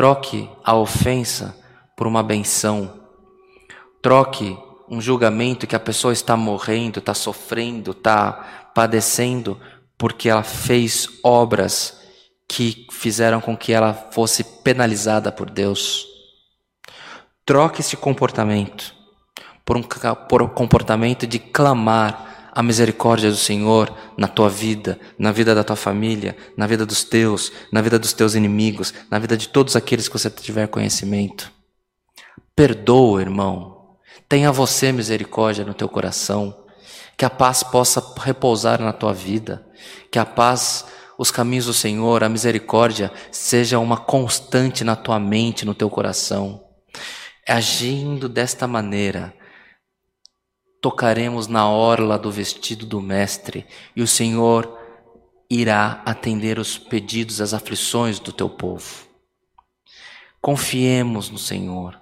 Troque a ofensa por uma benção. Troque um julgamento que a pessoa está morrendo, está sofrendo, está padecendo, porque ela fez obras que fizeram com que ela fosse penalizada por Deus. Troque esse comportamento por um, por um comportamento de clamar a misericórdia do Senhor na tua vida, na vida da tua família, na vida dos teus, na vida dos teus inimigos, na vida de todos aqueles que você tiver conhecimento. Perdoa, irmão. Tenha você misericórdia no teu coração. Que a paz possa repousar na tua vida. Que a paz, os caminhos do Senhor, a misericórdia, seja uma constante na tua mente, no teu coração. Agindo desta maneira, tocaremos na orla do vestido do Mestre e o Senhor irá atender os pedidos, as aflições do teu povo. Confiemos no Senhor.